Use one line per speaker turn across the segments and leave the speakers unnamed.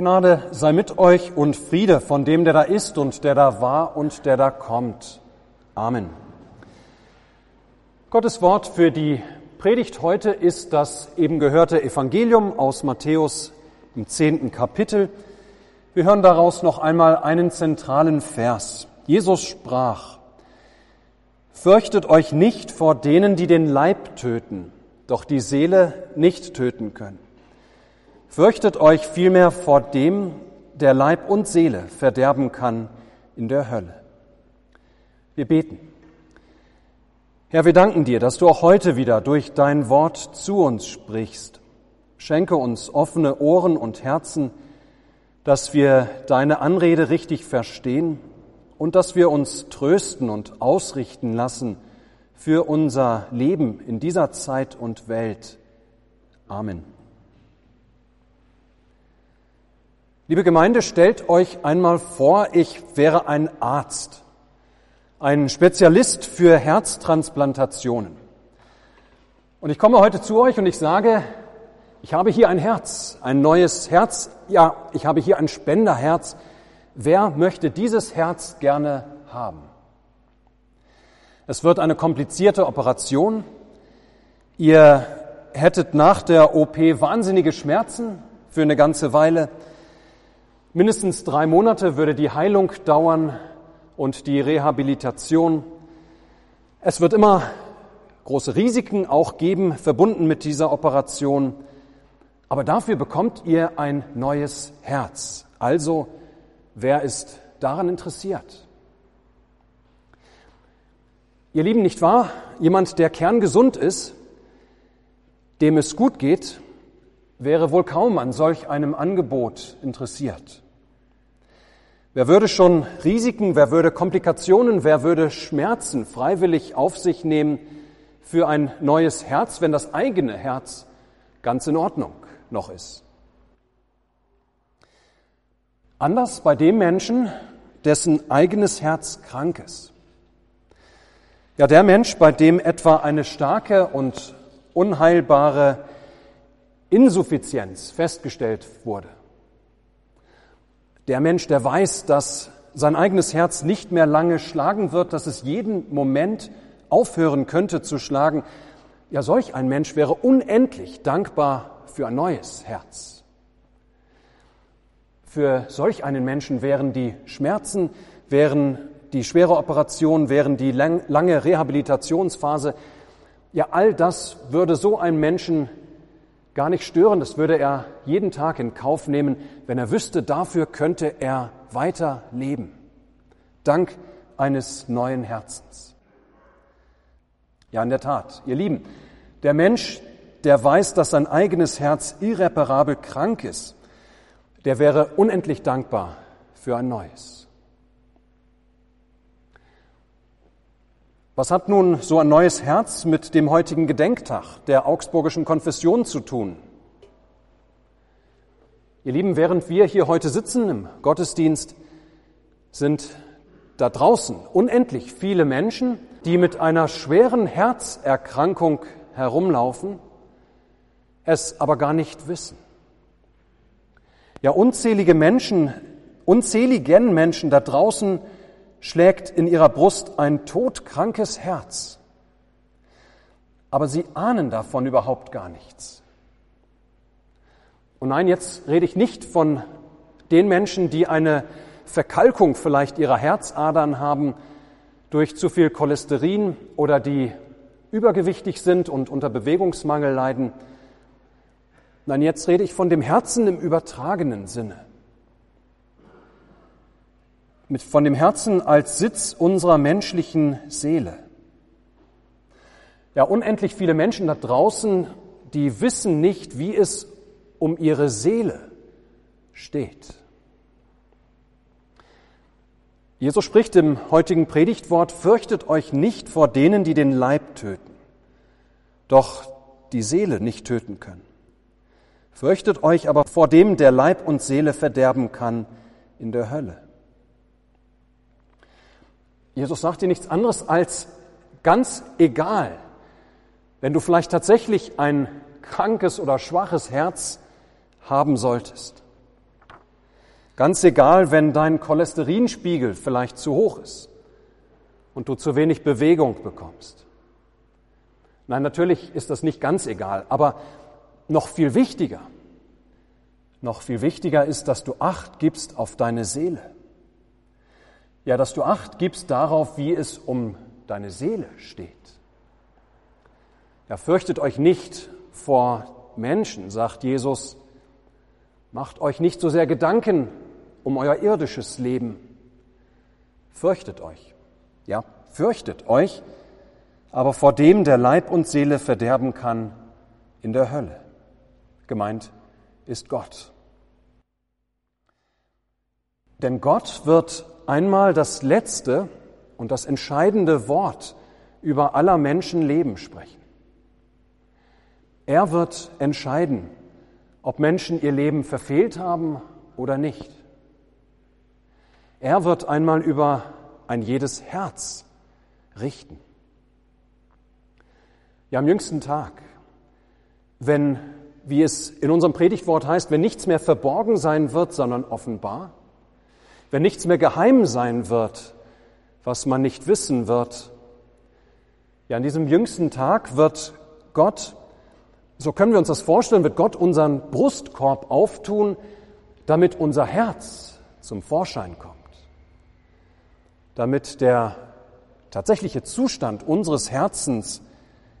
Gnade sei mit euch und Friede von dem, der da ist und der da war und der da kommt. Amen. Gottes Wort für die Predigt heute ist das eben gehörte Evangelium aus Matthäus im zehnten Kapitel. Wir hören daraus noch einmal einen zentralen Vers. Jesus sprach, Fürchtet euch nicht vor denen, die den Leib töten, doch die Seele nicht töten können. Fürchtet euch vielmehr vor dem, der Leib und Seele verderben kann in der Hölle. Wir beten. Herr, wir danken dir, dass du auch heute wieder durch dein Wort zu uns sprichst. Schenke uns offene Ohren und Herzen, dass wir deine Anrede richtig verstehen und dass wir uns trösten und ausrichten lassen für unser Leben in dieser Zeit und Welt. Amen. Liebe Gemeinde, stellt euch einmal vor, ich wäre ein Arzt, ein Spezialist für Herztransplantationen. Und ich komme heute zu euch und ich sage, ich habe hier ein Herz, ein neues Herz, ja, ich habe hier ein Spenderherz. Wer möchte dieses Herz gerne haben? Es wird eine komplizierte Operation. Ihr hättet nach der OP wahnsinnige Schmerzen für eine ganze Weile. Mindestens drei Monate würde die Heilung dauern und die Rehabilitation. Es wird immer große Risiken auch geben, verbunden mit dieser Operation. Aber dafür bekommt ihr ein neues Herz. Also, wer ist daran interessiert? Ihr Lieben, nicht wahr? Jemand, der kerngesund ist, dem es gut geht, wäre wohl kaum an solch einem Angebot interessiert. Wer würde schon Risiken, wer würde Komplikationen, wer würde Schmerzen freiwillig auf sich nehmen für ein neues Herz, wenn das eigene Herz ganz in Ordnung noch ist? Anders bei dem Menschen, dessen eigenes Herz krank ist. Ja, der Mensch, bei dem etwa eine starke und unheilbare Insuffizienz festgestellt wurde. Der Mensch, der weiß, dass sein eigenes Herz nicht mehr lange schlagen wird, dass es jeden Moment aufhören könnte zu schlagen, ja, solch ein Mensch wäre unendlich dankbar für ein neues Herz. Für solch einen Menschen wären die Schmerzen, wären die schwere Operation, wären die lange Rehabilitationsphase, ja, all das würde so einen Menschen gar nicht stören. Das würde er jeden Tag in Kauf nehmen, wenn er wüsste, dafür könnte er weiter leben. Dank eines neuen Herzens. Ja, in der Tat, ihr Lieben, der Mensch, der weiß, dass sein eigenes Herz irreparabel krank ist, der wäre unendlich dankbar für ein neues. Was hat nun so ein neues Herz mit dem heutigen Gedenktag der augsburgischen Konfession zu tun? Ihr Lieben, während wir hier heute sitzen im Gottesdienst, sind da draußen unendlich viele Menschen, die mit einer schweren Herzerkrankung herumlaufen, es aber gar nicht wissen. Ja, unzählige Menschen, unzähligen Menschen da draußen schlägt in ihrer Brust ein todkrankes Herz. Aber sie ahnen davon überhaupt gar nichts. Und nein, jetzt rede ich nicht von den Menschen, die eine Verkalkung vielleicht ihrer Herzadern haben durch zu viel Cholesterin oder die übergewichtig sind und unter Bewegungsmangel leiden. Nein, jetzt rede ich von dem Herzen im übertragenen Sinne mit, von dem Herzen als Sitz unserer menschlichen Seele. Ja, unendlich viele Menschen da draußen, die wissen nicht, wie es um ihre Seele steht. Jesus spricht im heutigen Predigtwort, fürchtet euch nicht vor denen, die den Leib töten, doch die Seele nicht töten können. Fürchtet euch aber vor dem, der Leib und Seele verderben kann in der Hölle. Jesus sagt dir nichts anderes als ganz egal, wenn du vielleicht tatsächlich ein krankes oder schwaches Herz haben solltest. Ganz egal, wenn dein Cholesterinspiegel vielleicht zu hoch ist und du zu wenig Bewegung bekommst. Nein, natürlich ist das nicht ganz egal, aber noch viel wichtiger, noch viel wichtiger ist, dass du Acht gibst auf deine Seele. Ja, dass du Acht gibst darauf, wie es um deine Seele steht. Ja, fürchtet euch nicht vor Menschen, sagt Jesus. Macht euch nicht so sehr Gedanken um euer irdisches Leben. Fürchtet euch. Ja, fürchtet euch, aber vor dem, der Leib und Seele verderben kann in der Hölle. Gemeint ist Gott. Denn Gott wird einmal das letzte und das entscheidende Wort über aller Menschen Leben sprechen. Er wird entscheiden, ob Menschen ihr Leben verfehlt haben oder nicht. Er wird einmal über ein jedes Herz richten. Ja, am jüngsten Tag, wenn, wie es in unserem Predigtwort heißt, wenn nichts mehr verborgen sein wird, sondern offenbar, wenn nichts mehr geheim sein wird, was man nicht wissen wird, ja, an diesem jüngsten Tag wird Gott, so können wir uns das vorstellen, wird Gott unseren Brustkorb auftun, damit unser Herz zum Vorschein kommt damit der tatsächliche Zustand unseres Herzens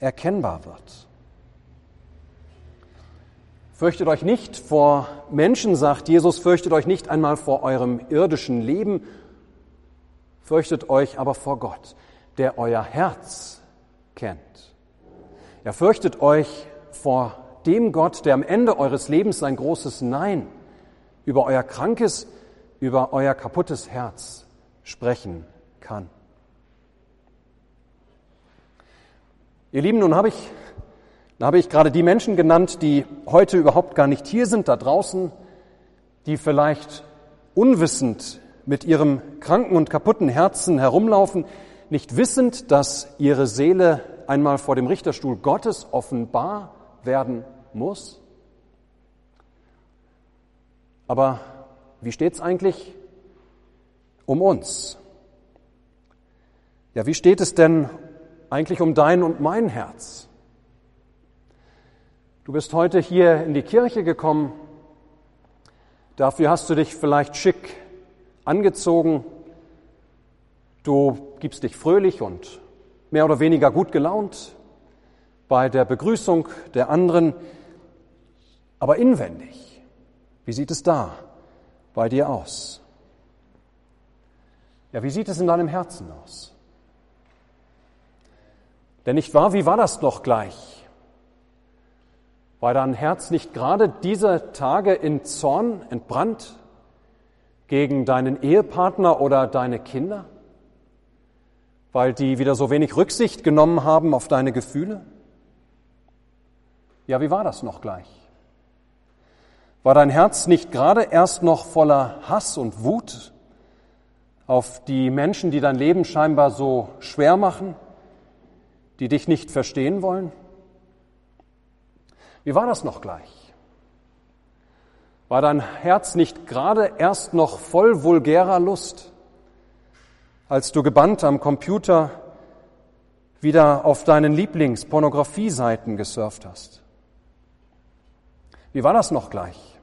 erkennbar wird. Fürchtet euch nicht vor Menschen, sagt Jesus, fürchtet euch nicht einmal vor eurem irdischen Leben, fürchtet euch aber vor Gott, der euer Herz kennt. Er fürchtet euch vor dem Gott, der am Ende eures Lebens sein großes Nein über euer krankes, über euer kaputtes Herz sprechen kann. Ihr Lieben, nun habe ich, nun habe ich gerade die Menschen genannt, die heute überhaupt gar nicht hier sind, da draußen, die vielleicht unwissend mit ihrem kranken und kaputten Herzen herumlaufen, nicht wissend, dass ihre Seele einmal vor dem Richterstuhl Gottes offenbar werden muss. Aber wie steht es eigentlich um uns? Ja, wie steht es denn eigentlich um dein und mein Herz? Du bist heute hier in die Kirche gekommen. Dafür hast du dich vielleicht schick angezogen. Du gibst dich fröhlich und mehr oder weniger gut gelaunt bei der Begrüßung der anderen. Aber inwendig, wie sieht es da bei dir aus? Ja, wie sieht es in deinem Herzen aus? Denn nicht wahr, wie war das doch gleich? War dein Herz nicht gerade diese Tage in Zorn entbrannt gegen deinen Ehepartner oder deine Kinder? Weil die wieder so wenig Rücksicht genommen haben auf deine Gefühle? Ja, wie war das noch gleich? War dein Herz nicht gerade erst noch voller Hass und Wut auf die Menschen, die dein Leben scheinbar so schwer machen? die dich nicht verstehen wollen? Wie war das noch gleich? War dein Herz nicht gerade erst noch voll vulgärer Lust, als du gebannt am Computer wieder auf deinen Lieblingspornografie-Seiten gesurft hast? Wie war das noch gleich?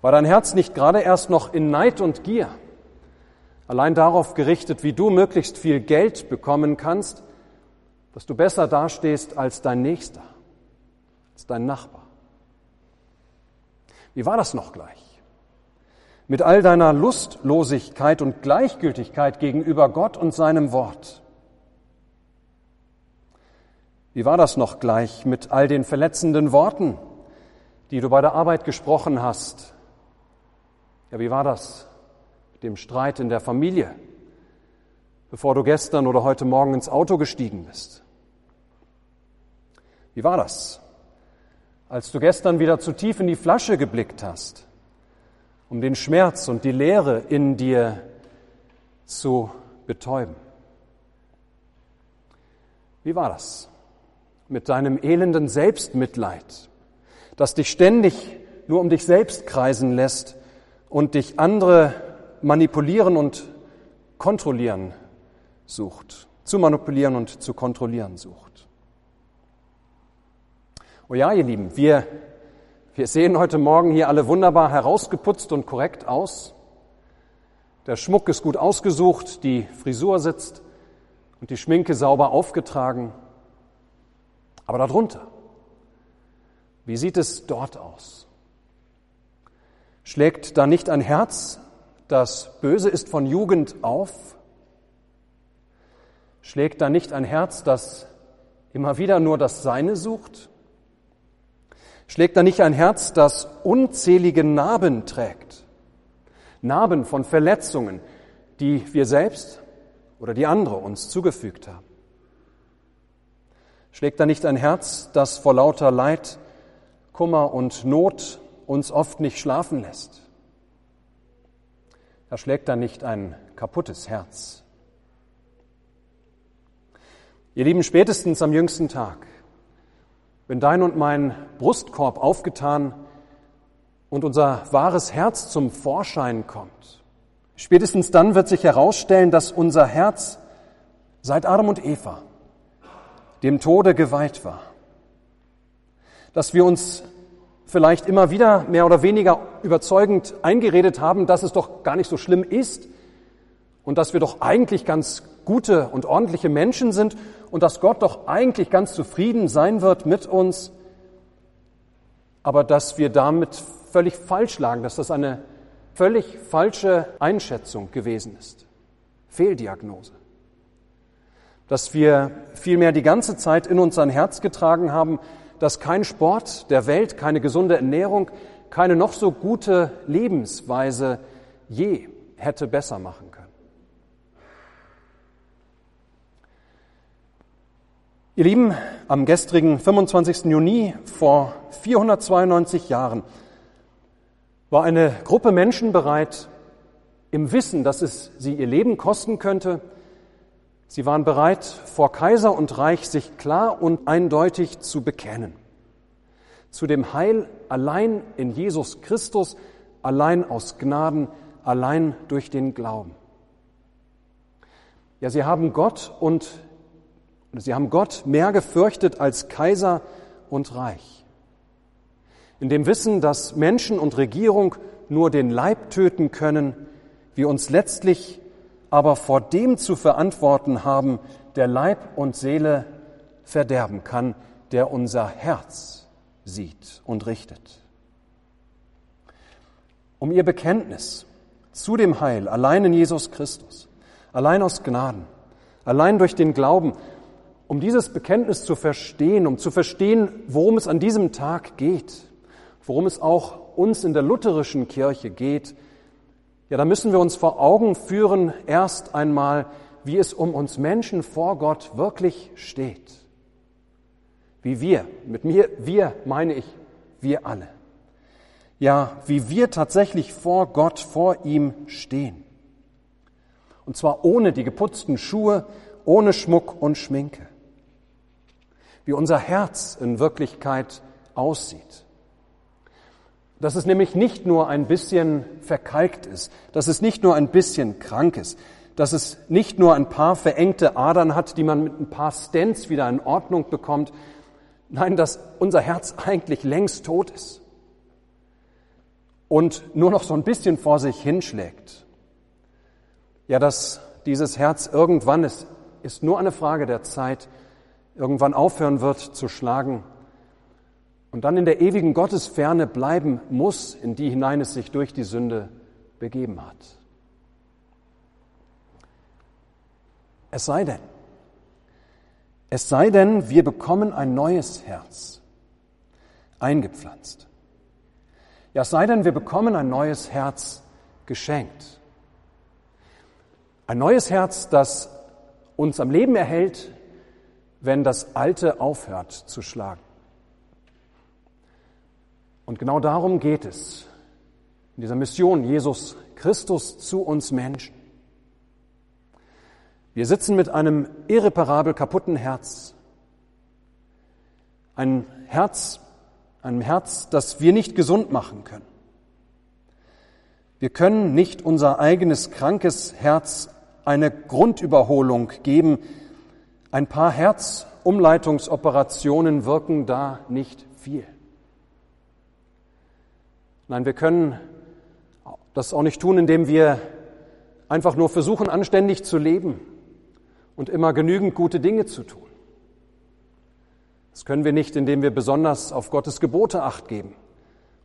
War dein Herz nicht gerade erst noch in Neid und Gier, allein darauf gerichtet, wie du möglichst viel Geld bekommen kannst, dass du besser dastehst als dein Nächster, als dein Nachbar. Wie war das noch gleich? Mit all deiner Lustlosigkeit und Gleichgültigkeit gegenüber Gott und seinem Wort. Wie war das noch gleich mit all den verletzenden Worten, die du bei der Arbeit gesprochen hast? Ja, wie war das mit dem Streit in der Familie, bevor du gestern oder heute Morgen ins Auto gestiegen bist? Wie war das, als du gestern wieder zu tief in die Flasche geblickt hast, um den Schmerz und die Leere in dir zu betäuben? Wie war das mit deinem elenden Selbstmitleid, das dich ständig nur um dich selbst kreisen lässt und dich andere manipulieren und kontrollieren sucht, zu manipulieren und zu kontrollieren sucht. Oh ja, ihr Lieben, wir, wir sehen heute Morgen hier alle wunderbar herausgeputzt und korrekt aus. Der Schmuck ist gut ausgesucht, die Frisur sitzt und die Schminke sauber aufgetragen. Aber darunter, wie sieht es dort aus? Schlägt da nicht ein Herz, das böse ist von Jugend auf? Schlägt da nicht ein Herz, das immer wieder nur das Seine sucht? Schlägt da nicht ein Herz, das unzählige Narben trägt? Narben von Verletzungen, die wir selbst oder die andere uns zugefügt haben? Schlägt da nicht ein Herz, das vor lauter Leid, Kummer und Not uns oft nicht schlafen lässt. Da schlägt da nicht ein kaputtes Herz. Ihr Lieben, spätestens am jüngsten Tag, wenn dein und mein Brustkorb aufgetan und unser wahres Herz zum Vorschein kommt, spätestens dann wird sich herausstellen, dass unser Herz seit Adam und Eva dem Tode geweiht war, dass wir uns vielleicht immer wieder mehr oder weniger überzeugend eingeredet haben, dass es doch gar nicht so schlimm ist und dass wir doch eigentlich ganz gute und ordentliche Menschen sind und dass Gott doch eigentlich ganz zufrieden sein wird mit uns, aber dass wir damit völlig falsch lagen, dass das eine völlig falsche Einschätzung gewesen ist. Fehldiagnose. Dass wir vielmehr die ganze Zeit in uns ein Herz getragen haben, dass kein Sport der Welt, keine gesunde Ernährung, keine noch so gute Lebensweise je hätte besser machen können. Ihr Lieben, am gestrigen 25. Juni vor 492 Jahren war eine Gruppe Menschen bereit, im Wissen, dass es sie ihr Leben kosten könnte, Sie waren bereit, vor Kaiser und Reich sich klar und eindeutig zu bekennen. Zu dem Heil allein in Jesus Christus, allein aus Gnaden, allein durch den Glauben. Ja, sie haben Gott und sie haben Gott mehr gefürchtet als Kaiser und Reich. In dem Wissen, dass Menschen und Regierung nur den Leib töten können, wir uns letztlich aber vor dem zu verantworten haben, der Leib und Seele verderben kann, der unser Herz sieht und richtet. Um ihr Bekenntnis zu dem Heil allein in Jesus Christus, allein aus Gnaden, allein durch den Glauben, um dieses Bekenntnis zu verstehen, um zu verstehen, worum es an diesem Tag geht, worum es auch uns in der lutherischen Kirche geht, ja, da müssen wir uns vor Augen führen, erst einmal, wie es um uns Menschen vor Gott wirklich steht. Wie wir, mit mir, wir meine ich, wir alle. Ja, wie wir tatsächlich vor Gott, vor ihm stehen. Und zwar ohne die geputzten Schuhe, ohne Schmuck und Schminke. Wie unser Herz in Wirklichkeit aussieht. Dass es nämlich nicht nur ein bisschen verkalkt ist, dass es nicht nur ein bisschen krank ist, dass es nicht nur ein paar verengte Adern hat, die man mit ein paar Stents wieder in Ordnung bekommt. Nein, dass unser Herz eigentlich längst tot ist und nur noch so ein bisschen vor sich hinschlägt. Ja, dass dieses Herz irgendwann ist, ist nur eine Frage der Zeit, irgendwann aufhören wird zu schlagen und dann in der ewigen Gottesferne bleiben muss, in die hinein es sich durch die Sünde begeben hat. Es sei denn, es sei denn, wir bekommen ein neues Herz eingepflanzt. Ja, es sei denn, wir bekommen ein neues Herz geschenkt. Ein neues Herz, das uns am Leben erhält, wenn das Alte aufhört zu schlagen. Und genau darum geht es in dieser Mission Jesus Christus zu uns Menschen. Wir sitzen mit einem irreparabel kaputten Herz. Ein Herz, einem Herz, das wir nicht gesund machen können. Wir können nicht unser eigenes krankes Herz eine Grundüberholung geben. Ein paar Herzumleitungsoperationen wirken da nicht viel. Nein, wir können das auch nicht tun, indem wir einfach nur versuchen, anständig zu leben und immer genügend gute Dinge zu tun. Das können wir nicht, indem wir besonders auf Gottes Gebote acht geben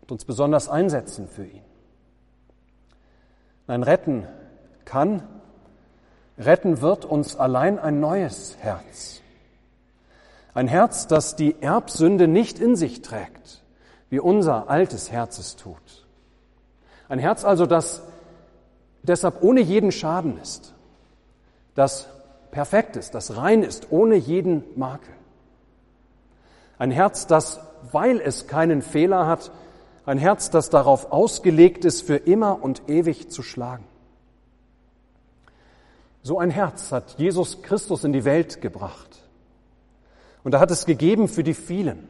und uns besonders einsetzen für ihn. Nein, retten kann, retten wird uns allein ein neues Herz. Ein Herz, das die Erbsünde nicht in sich trägt, wie unser altes Herz es tut. Ein Herz also, das deshalb ohne jeden Schaden ist, das perfekt ist, das rein ist, ohne jeden Makel. Ein Herz, das, weil es keinen Fehler hat, ein Herz, das darauf ausgelegt ist, für immer und ewig zu schlagen. So ein Herz hat Jesus Christus in die Welt gebracht. Und er hat es gegeben für die vielen,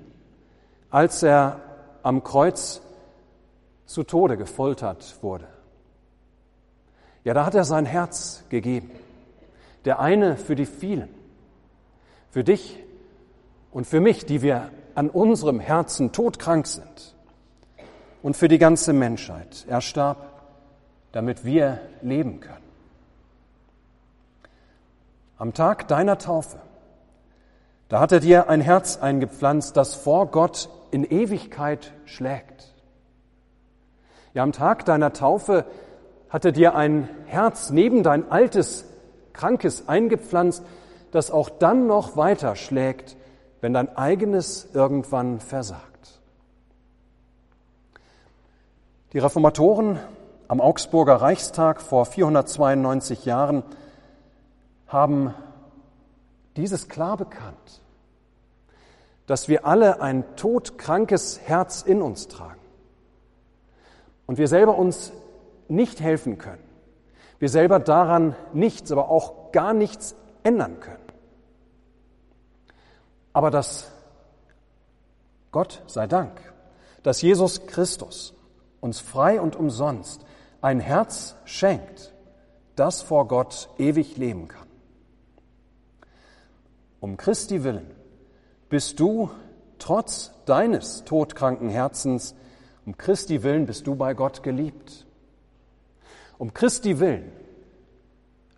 als er am Kreuz zu Tode gefoltert wurde. Ja, da hat er sein Herz gegeben. Der eine für die vielen, für dich und für mich, die wir an unserem Herzen todkrank sind und für die ganze Menschheit. Er starb, damit wir leben können. Am Tag deiner Taufe, da hat er dir ein Herz eingepflanzt, das vor Gott in Ewigkeit schlägt. Ja, am Tag deiner Taufe hat er dir ein Herz neben dein altes, krankes eingepflanzt, das auch dann noch weiter schlägt, wenn dein eigenes irgendwann versagt. Die Reformatoren am Augsburger Reichstag vor 492 Jahren haben dieses klar bekannt, dass wir alle ein todkrankes Herz in uns tragen und wir selber uns nicht helfen können, wir selber daran nichts, aber auch gar nichts ändern können. Aber dass Gott sei Dank, dass Jesus Christus uns frei und umsonst ein Herz schenkt, das vor Gott ewig leben kann. Um Christi willen bist du trotz deines todkranken Herzens, um Christi willen bist du bei Gott geliebt. Um Christi willen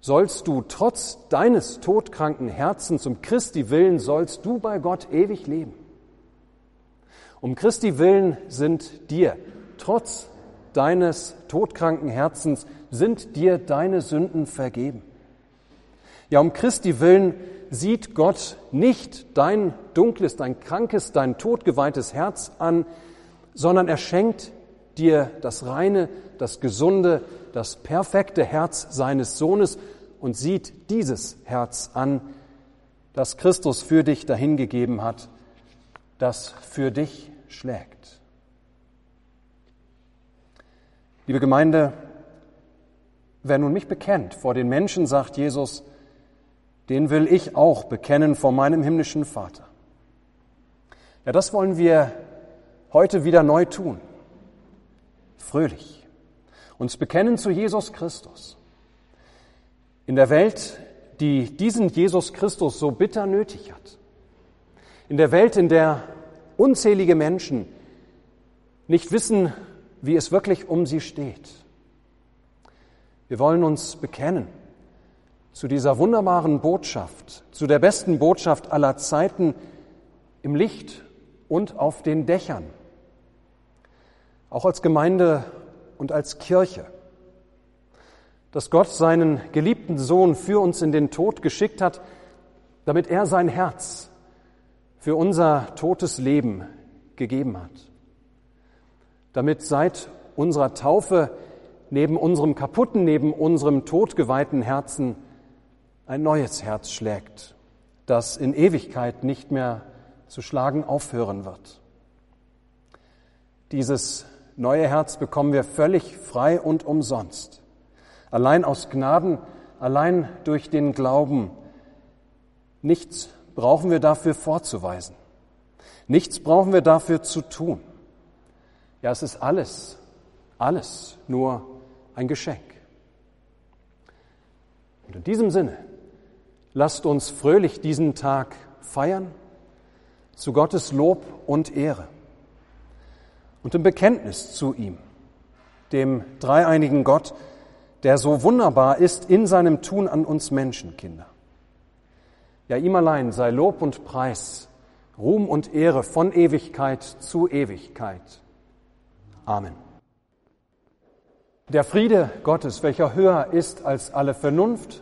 sollst du trotz deines todkranken Herzens, um Christi willen sollst du bei Gott ewig leben. Um Christi willen sind dir, trotz deines todkranken Herzens, sind dir deine Sünden vergeben. Ja, um Christi willen sieht Gott nicht dein dunkles, dein krankes, dein todgeweihtes Herz an, sondern er schenkt dir das reine, das gesunde, das perfekte Herz seines Sohnes und sieht dieses Herz an, das Christus für dich dahingegeben hat, das für dich schlägt. Liebe Gemeinde, wer nun mich bekennt vor den Menschen, sagt Jesus, den will ich auch bekennen vor meinem himmlischen Vater. Ja, das wollen wir heute wieder neu tun. Fröhlich. Uns bekennen zu Jesus Christus. In der Welt, die diesen Jesus Christus so bitter nötig hat. In der Welt, in der unzählige Menschen nicht wissen, wie es wirklich um sie steht. Wir wollen uns bekennen zu dieser wunderbaren Botschaft, zu der besten Botschaft aller Zeiten im Licht und auf den Dächern, auch als Gemeinde und als Kirche, dass Gott seinen geliebten Sohn für uns in den Tod geschickt hat, damit er sein Herz für unser totes Leben gegeben hat, damit seit unserer Taufe neben unserem kaputten, neben unserem todgeweihten Herzen ein neues Herz schlägt, das in Ewigkeit nicht mehr zu schlagen aufhören wird. Dieses neue Herz bekommen wir völlig frei und umsonst. Allein aus Gnaden, allein durch den Glauben. Nichts brauchen wir dafür vorzuweisen. Nichts brauchen wir dafür zu tun. Ja, es ist alles, alles nur ein Geschenk. Und in diesem Sinne, lasst uns fröhlich diesen Tag feiern, zu Gottes Lob und Ehre und im Bekenntnis zu ihm, dem dreieinigen Gott, der so wunderbar ist in seinem Tun an uns Menschenkinder. Ja, ihm allein sei Lob und Preis, Ruhm und Ehre von Ewigkeit zu Ewigkeit. Amen. Der Friede Gottes, welcher höher ist als alle Vernunft,